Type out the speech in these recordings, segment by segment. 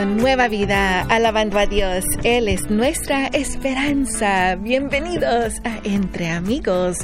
Nueva Vida, alabando a Dios. Él es nuestra esperanza. Bienvenidos a Entre Amigos.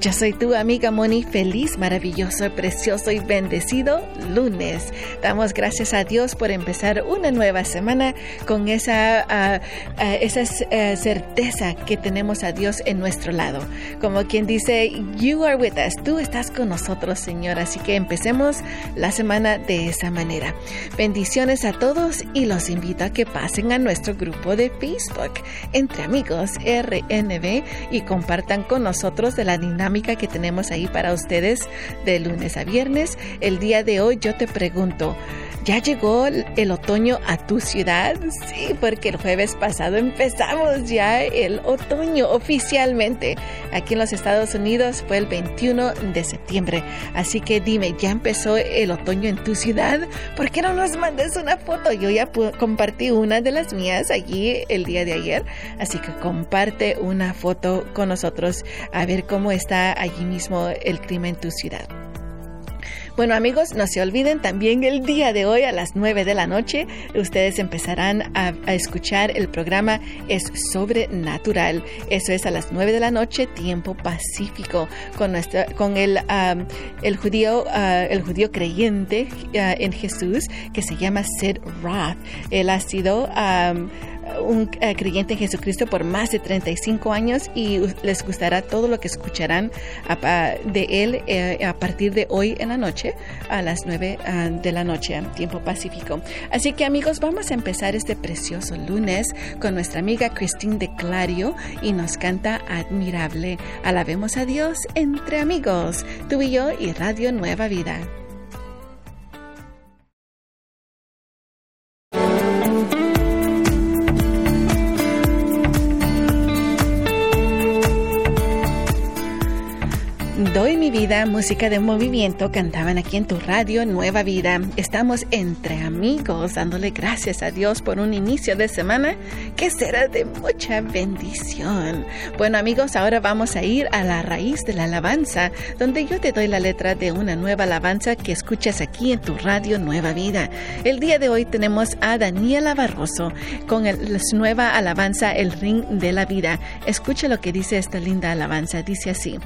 Yo soy tu amiga Moni, feliz, maravilloso, precioso y bendecido lunes. Damos gracias a Dios por empezar una nueva semana con esa, uh, uh, esa uh, certeza que tenemos a Dios en nuestro lado. Como quien dice, You are with us. Tú estás con nosotros, Señor. Así que empecemos la semana de esa manera. Bendiciones a todos y los invito a que pasen a nuestro grupo de Facebook entre amigos RNB y compartan con nosotros de la dinámica que tenemos ahí para ustedes de lunes a viernes. El día de hoy yo te pregunto, ¿Ya llegó el otoño a tu ciudad? Sí, porque el jueves pasado empezamos ya el otoño oficialmente. Aquí en los Estados Unidos fue el 21 de septiembre. Así que dime, ¿ya empezó el otoño en tu ciudad? ¿Por qué no nos mandes una foto? Yo ya compartí una de las mías allí el día de ayer. Así que comparte una foto con nosotros a ver cómo está allí mismo el clima en tu ciudad. Bueno amigos, no se olviden también el día de hoy a las 9 de la noche ustedes empezarán a, escuchar el programa Es Sobrenatural. Eso es a las 9 de la noche, tiempo pacífico, con, nuestra, con el, um, el, judío, uh, el judío creyente uh, en Jesús que se llama Sid Roth. Él ha sido... Um, un creyente en Jesucristo por más de 35 años y les gustará todo lo que escucharán de él eh, a partir de hoy en la noche a las 9 uh, de la noche, tiempo pacífico. Así que amigos, vamos a empezar este precioso lunes con nuestra amiga Christine de Clario y nos canta Admirable. Alabemos a Dios entre amigos, tú y yo y Radio Nueva Vida. Vida, música de movimiento, cantaban aquí en tu radio Nueva Vida. Estamos entre amigos, dándole gracias a Dios por un inicio de semana que será de mucha bendición. Bueno amigos, ahora vamos a ir a la raíz de la alabanza, donde yo te doy la letra de una nueva alabanza que escuchas aquí en tu radio Nueva Vida. El día de hoy tenemos a Daniela Barroso con el, nueva alabanza El Ring de la Vida. Escucha lo que dice esta linda alabanza, dice así.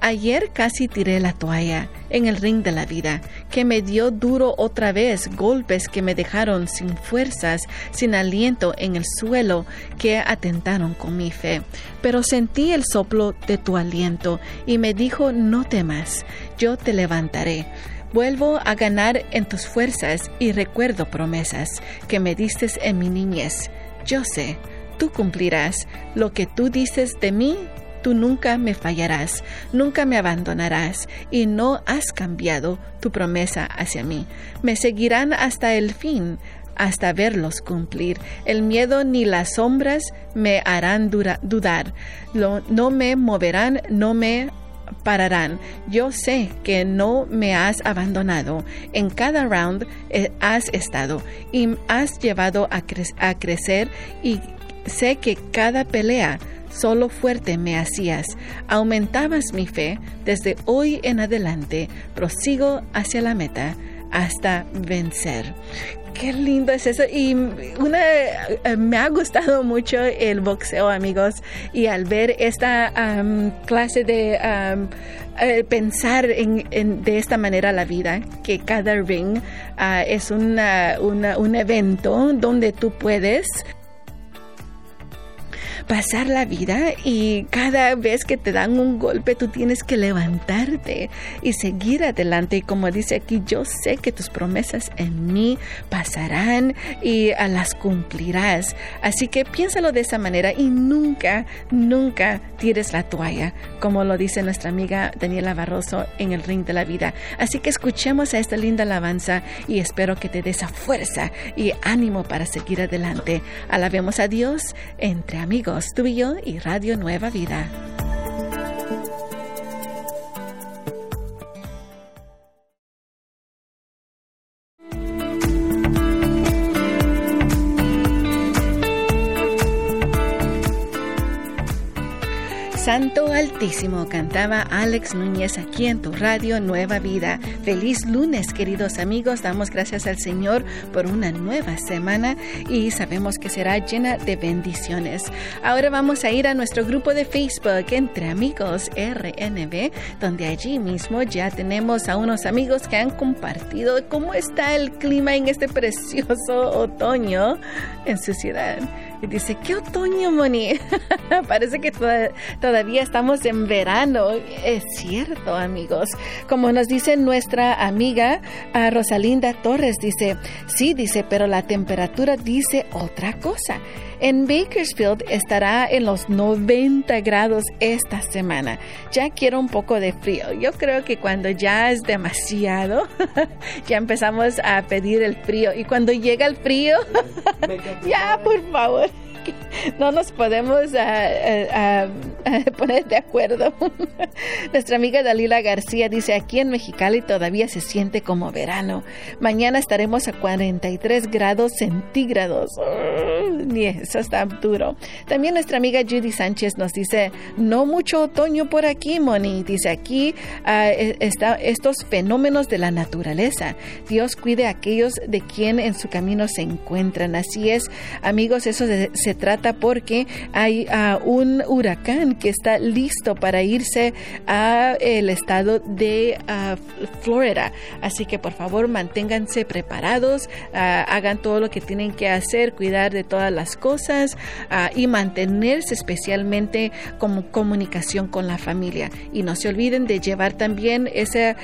Ayer casi tiré la toalla en el ring de la vida, que me dio duro otra vez, golpes que me dejaron sin fuerzas, sin aliento en el suelo, que atentaron con mi fe. Pero sentí el soplo de tu aliento y me dijo, no temas, yo te levantaré. Vuelvo a ganar en tus fuerzas y recuerdo promesas que me diste en mi niñez. Yo sé, tú cumplirás lo que tú dices de mí tú nunca me fallarás, nunca me abandonarás y no has cambiado tu promesa hacia mí. Me seguirán hasta el fin, hasta verlos cumplir. El miedo ni las sombras me harán dudar. no me moverán, no me pararán. Yo sé que no me has abandonado. En cada round eh, has estado y has llevado a, cre a crecer y sé que cada pelea solo fuerte me hacías, aumentabas mi fe, desde hoy en adelante prosigo hacia la meta hasta vencer. Qué lindo es eso. Y una, eh, me ha gustado mucho el boxeo, amigos. Y al ver esta um, clase de um, pensar en, de esta manera la vida, que cada ring uh, es una, una, un evento donde tú puedes pasar la vida y cada vez que te dan un golpe tú tienes que levantarte y seguir adelante. Y como dice aquí, yo sé que tus promesas en mí pasarán y a las cumplirás. Así que piénsalo de esa manera y nunca, nunca tires la toalla, como lo dice nuestra amiga Daniela Barroso en el ring de la vida. Así que escuchemos a esta linda alabanza y espero que te dé esa fuerza y ánimo para seguir adelante. Alabemos a Dios entre amigos tú y yo y Radio Nueva Vida. Santo Altísimo cantaba Alex Núñez aquí en tu radio Nueva Vida. Feliz lunes, queridos amigos. Damos gracias al Señor por una nueva semana y sabemos que será llena de bendiciones. Ahora vamos a ir a nuestro grupo de Facebook Entre Amigos RNB, donde allí mismo ya tenemos a unos amigos que han compartido cómo está el clima en este precioso otoño en su ciudad. Y dice, ¿qué otoño, Moni? Parece que todavía estamos en verano. Es cierto, amigos. Como nos dice nuestra amiga ah, Rosalinda Torres, dice, sí, dice, pero la temperatura dice otra cosa. En Bakersfield estará en los 90 grados esta semana. Ya quiero un poco de frío. Yo creo que cuando ya es demasiado, ya empezamos a pedir el frío. Y cuando llega el frío, ya, por favor no nos podemos ah, ah, ah, poner de acuerdo. Nuestra amiga Dalila García dice, aquí en Mexicali todavía se siente como verano. Mañana estaremos a 43 grados centígrados. ni eso está duro. También nuestra amiga Judy Sánchez nos dice, no mucho otoño por aquí, Moni. Dice, aquí e, está estos fenómenos de la naturaleza. Dios cuide a aquellos de quien en su camino se encuentran. Así es, amigos, eso se trata porque hay uh, un huracán que está listo para irse a el estado de uh, Florida. Así que por favor manténganse preparados, uh, hagan todo lo que tienen que hacer, cuidar de todas las cosas y mantenerse especialmente como comunicación con la familia. Y no se olviden de llevar también ese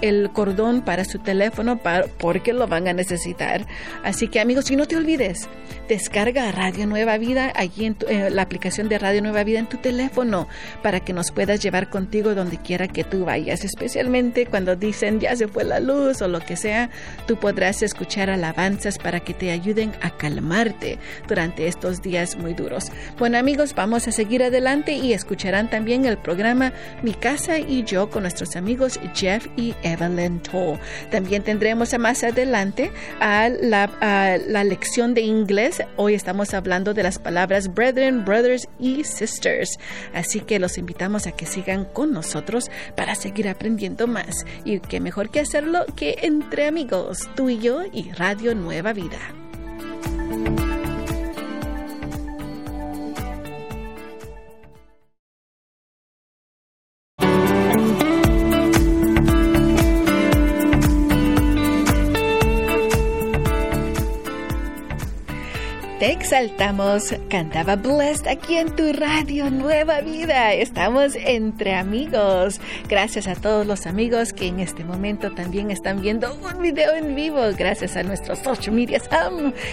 el cordón para su teléfono para, porque lo van a necesitar. Así que amigos, y no te olvides, descarga Radio Nueva Vida allí en, eh, la aplicación de Radio Nueva Vida en tu teléfono para que nos puedas llevar contigo donde quiera que tú vayas, especialmente cuando dicen ya se fue la luz o lo que sea, tú podrás escuchar alabanzas para que te ayuden a calmarte durante estos días muy duros. Bueno amigos, vamos a seguir adelante y escucharán también el programa Mi casa y yo con nuestros amigos Jeff y Evelyn Toll. También tendremos más adelante a la, la lección de inglés. Hoy estamos hablando de las palabras brethren, brothers y sisters. Así que los invitamos a que sigan con nosotros para seguir aprendiendo más. Y qué mejor que hacerlo que entre amigos, tú y yo y Radio Nueva Vida. Exaltamos, cantaba Blessed aquí en tu radio Nueva Vida. Estamos entre amigos. Gracias a todos los amigos que en este momento también están viendo un video en vivo. Gracias a nuestros social media.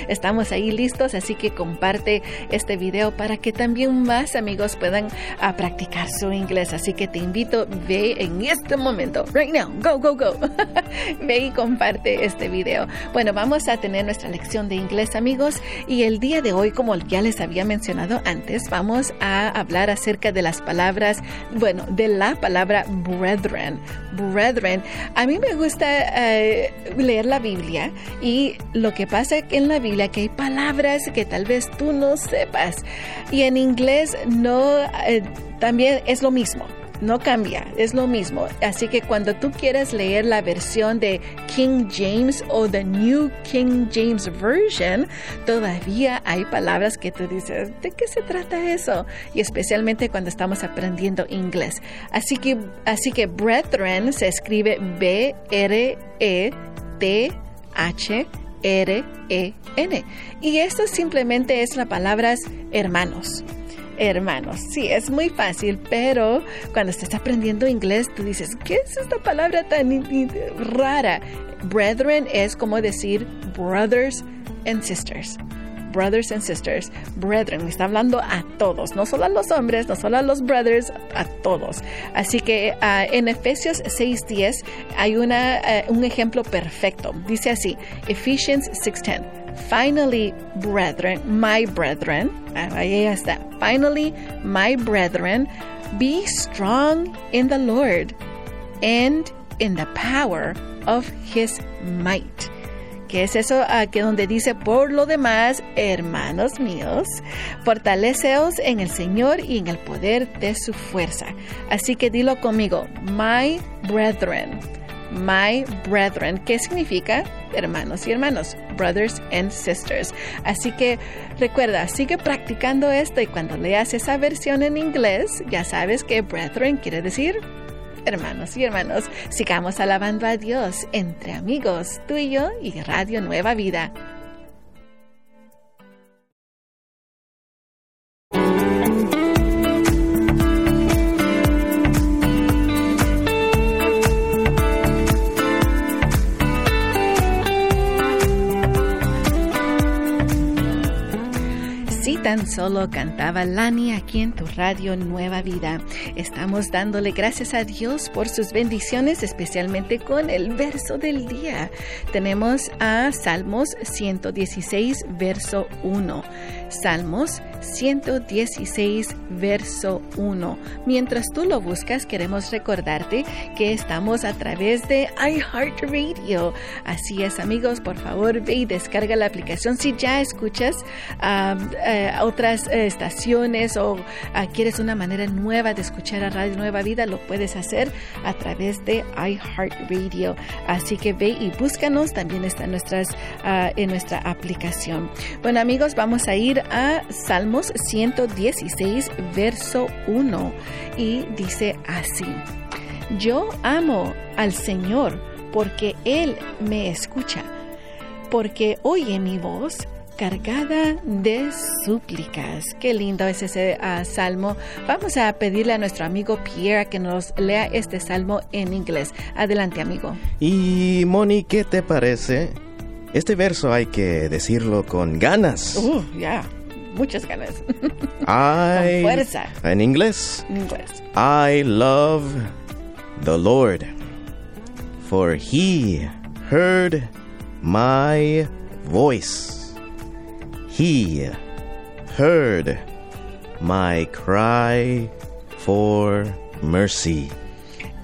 Estamos ahí listos, así que comparte este video para que también más amigos puedan a ah, practicar su inglés. Así que te invito, ve en este momento, right now, go, go, go. ve y comparte este video. Bueno, vamos a tener nuestra lección de inglés, amigos, y el día de hoy, como ya les había mencionado antes, vamos a hablar acerca de las palabras, bueno, de la palabra brethren. Brethren. A mí me gusta eh, leer la Biblia y lo que pasa en la Biblia que hay palabras que tal vez tú no sepas y en inglés no, eh, también es lo mismo no cambia, es lo mismo. Así que cuando tú quieres leer la versión de King James o the New King James Version, todavía hay palabras que tú dices, ¿de qué se trata eso? Y especialmente cuando estamos aprendiendo inglés. Así que, así que brethren se escribe B-R-E-T-H-R-E-N. Y esto simplemente es la palabra hermanos hermanos. Sí, es muy fácil, pero cuando estás aprendiendo inglés, tú dices, ¿qué es esta palabra tan rara? Brethren es como decir brothers and sisters. Brothers and sisters, brethren, está hablando a todos, no solo a los hombres, no solo a los brothers, a todos. Así que uh, en Efesios 6:10 hay una, uh, un ejemplo perfecto. Dice así, Ephesians 6:10. Finally, brethren, my brethren, ahí está. Finally, my brethren, be strong in the Lord and in the power of his might que es eso que donde dice, por lo demás, hermanos míos, fortaleceos en el Señor y en el poder de su fuerza. Así que dilo conmigo, my brethren my brethren, ¿Qué significa hermanos y hermanos, brothers and sisters. Así que recuerda, sigue practicando esto y cuando leas esa versión en inglés, ya sabes que brethren quiere decir hermanos y hermanos. Sigamos alabando a Dios entre amigos, tú y yo y Radio Nueva Vida. Solo cantaba Lani aquí en tu radio Nueva Vida. Estamos dándole gracias a Dios por sus bendiciones, especialmente con el verso del día. Tenemos a Salmos 116, verso 1. Salmos 116, verso 1. Mientras tú lo buscas, queremos recordarte que estamos a través de iHeartRadio. Así es, amigos, por favor, ve y descarga la aplicación. Si ya escuchas eh, eh, estaciones o ah, quieres una manera nueva de escuchar a Radio Nueva Vida, lo puedes hacer a través de iHeartRadio. Así que ve y búscanos. También está nuestras, ah, en nuestra aplicación. Bueno, amigos, vamos a ir a Salmos 116, verso 1, y dice así, Yo amo al Señor porque Él me escucha, porque oye mi voz cargada de súplicas. Qué lindo es ese uh, salmo. Vamos a pedirle a nuestro amigo Pierre que nos lea este salmo en inglés. Adelante, amigo. Y Moni, ¿qué te parece este verso hay que decirlo con ganas. Uh, ya, muchas ganas. I, con fuerza. En inglés. En inglés. I love the Lord, for he heard my voice. He heard my cry for mercy.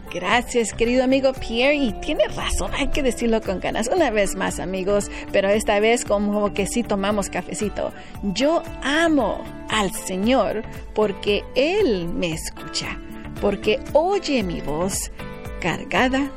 Gracias, querido amigo Pierre. Y tiene razón, hay que decirlo con ganas. Una vez más, amigos, pero esta vez como que sí tomamos cafecito. Yo amo al Señor porque Él me escucha, porque oye mi voz cargada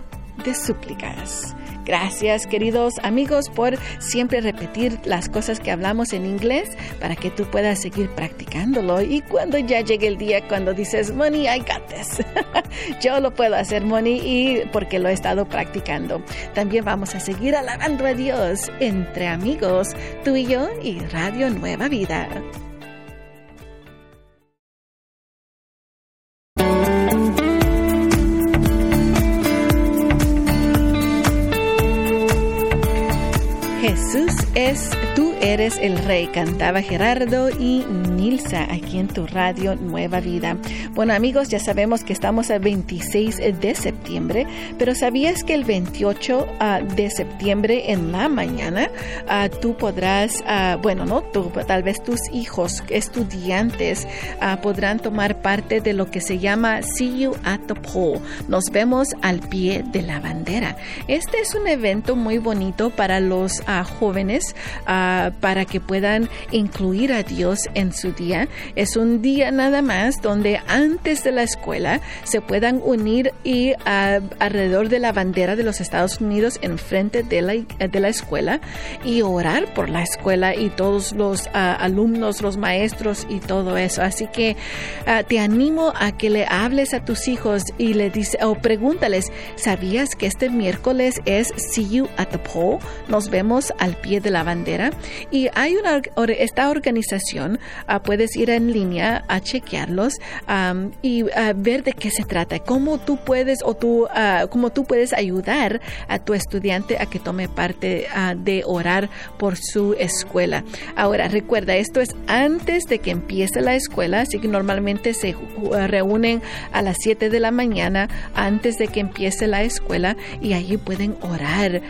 de súplicas. Gracias, queridos amigos, por siempre repetir las cosas que hablamos en inglés para que tú puedas seguir practicándolo. Y cuando ya llegue el día cuando dices, Money, I got this. Yo lo puedo hacer, Money, y porque lo he estado practicando. También vamos a seguir alabando a Dios entre amigos, tú y yo y Radio Nueva Vida. Jesús es Tú eres el rey, cantaba Gerardo y Nilsa aquí en tu radio Nueva Vida. Bueno amigos, ya sabemos que estamos el 26 de septiembre, pero ¿sabías que el 28 ah, de septiembre en la mañana ah, tú podrás, ah, bueno, no tú, tal vez tus hijos, estudiantes, podrán tomar parte de lo que se llama See You at the Pole. Nos vemos al pie de la bandera. Este es un evento muy bonito para los jóvenes para que puedan incluir a Dios en su día. Es un día nada más donde antes de la escuela se puedan unir y uh, alrededor de la bandera de los Estados Unidos enfrente de la, de la escuela y orar por la escuela y todos los uh, alumnos, los maestros y todo eso. Así que te animo a que le hables a tus hijos y le dice o pregúntales, ¿sabías que este miércoles es See You at the Pole? Nos vemos al pie de la bandera y hay una esta organización uh, puedes ir en línea a chequearlos y uh, ver de qué se trata cómo tú puedes o tú uh, cómo tú puedes ayudar a tu estudiante a que tome parte de orar por su escuela. Ahora recuerda esto es antes de que empiece la escuela así que normalmente se reúnen a las 7 de la mañana antes de que empiece la escuela y allí pueden orar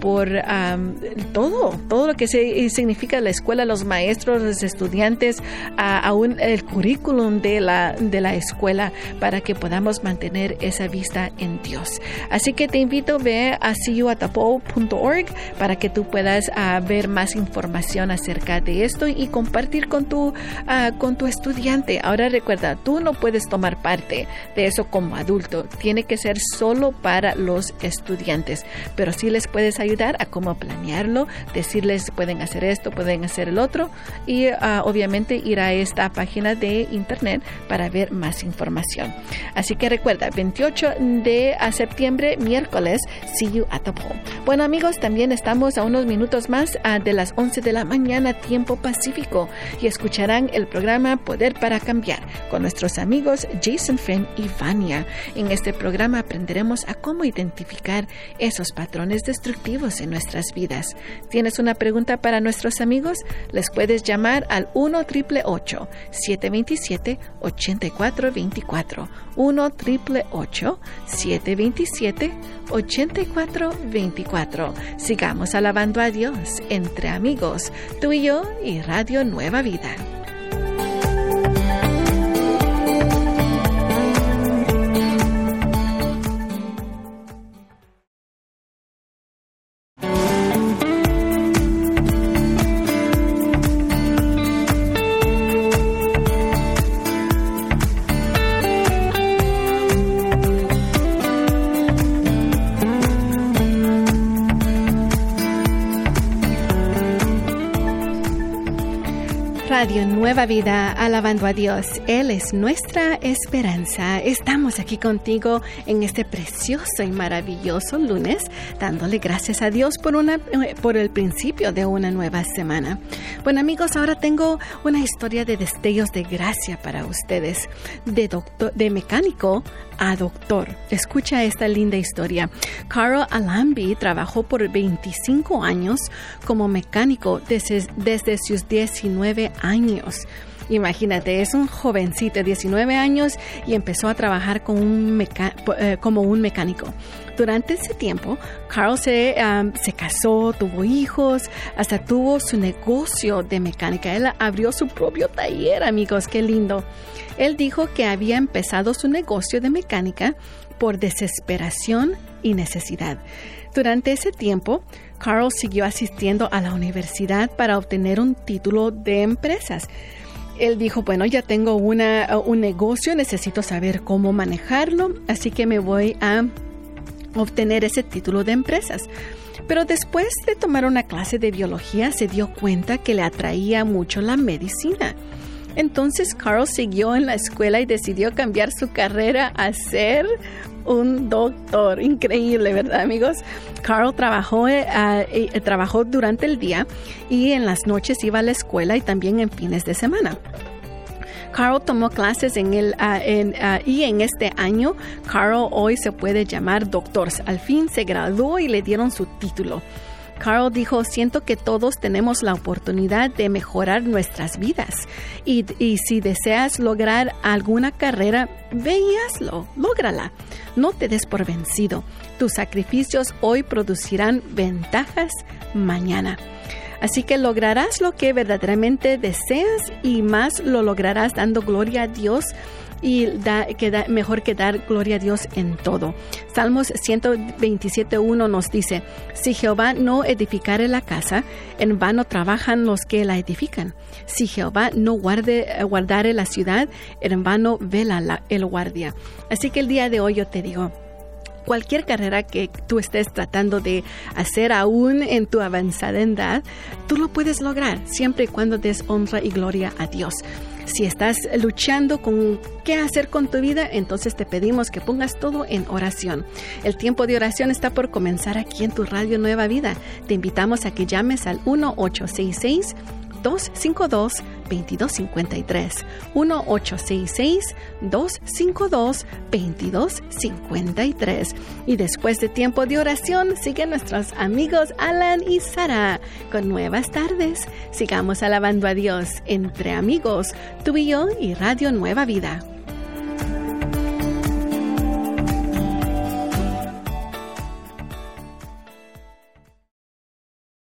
por um, todo todo lo que se significa la escuela, los maestros, los estudiantes, aún el currículum de la, de la escuela para que podamos mantener esa vista en Dios. Así que te invito a ver a seeyouatapo.org para que tú puedas ah, ver más información acerca de esto y compartir con tu, ah, con tu estudiante. Ahora recuerda, tú no puedes tomar parte de eso como adulto. Tiene que ser solo para los estudiantes, pero sí les puedes ayudar a cómo planearlo, decirles pueden hacer esto, pueden hacer el otro y ah, obviamente ir a esta página de internet para ver más información. Así que recuerda, 28 de septiembre, miércoles, see you at the pole. Bueno amigos, también estamos a unos minutos más ah, de las 11 de la mañana, tiempo pacífico, y escucharán el programa Poder para Cambiar con nuestros amigos Jason Finn y Vania. En este programa aprenderemos a cómo identificar esos patrones destructivos en nuestras vidas. ¿Tienes una pregunta para nuestros amigos? Les puedes llamar al 1 727 8424 1 727 8424 Sigamos alabando a Dios entre amigos, tú y yo y Radio Nueva Vida. Vida, alabando a Dios. Él es nuestra esperanza. Estamos aquí contigo en este precioso y maravilloso lunes, dándole gracias a Dios por, una, por el principio de una nueva semana. Bueno amigos, ahora tengo una historia de destellos de gracia para ustedes. De, doctor, de mecánico a doctor. Escucha esta linda historia. Carl Alambi trabajó por 25 años como mecánico desde, desde sus 19 años. Imagínate, es un jovencito de 19 años y empezó a trabajar eh, como un mecánico. Durante ese tiempo, Carl se, se casó, tuvo hijos, hasta tuvo su negocio de mecánica. Él abrió su propio taller, amigos, qué lindo. Él dijo que había empezado su negocio de mecánica por desesperación y necesidad. Durante ese tiempo, Carl siguió asistiendo a la universidad para obtener un título de empresas. Él dijo, bueno, ya tengo una, un negocio, necesito saber cómo manejarlo, así que me voy a obtener ese título de empresas. Pero después de tomar una clase de biología se dio cuenta que le atraía mucho la medicina. Entonces Carl siguió en la escuela y decidió cambiar su carrera a ser un doctor. Increíble, ¿verdad, amigos? Carl trabajó, eh, eh, trabajó durante el día y en las noches iba a la escuela y también en fines de semana. Carl tomó clases en el ah, y en este año Carl hoy se puede llamar doctor. Al fin se graduó y le dieron su título. Carl dijo, siento que todos tenemos la oportunidad de mejorar nuestras vidas y, si deseas lograr alguna carrera, ve y hazlo, lógrala. No te des por vencido. Tus sacrificios hoy producirán ventajas mañana. Así que lograrás lo que verdaderamente deseas y más lo lograrás dando gloria a Dios y da, que mejor que dar gloria a Dios en todo. Salmos 127.1 nos dice, si Jehová no edificare la casa, en vano trabajan los que la edifican. Si Jehová no guarde, guardare la ciudad, en vano vela la, el guardia. Así que el día de hoy yo te digo, cualquier carrera que tú estés tratando de hacer aún en tu avanzada edad, tú lo puedes lograr siempre y cuando des honra y gloria a Dios. Si estás luchando con qué hacer con tu vida, entonces te pedimos que pongas todo en oración. El tiempo de oración está por comenzar aquí en tu radio Nueva Vida. Te invitamos a que llames al 1866 252-2253. 1-866-252-2253. Y después de tiempo de oración, siguen nuestros amigos Alan y Sara con nuevas tardes. Sigamos alabando a Dios entre amigos, tú y yo y Radio Nueva Vida.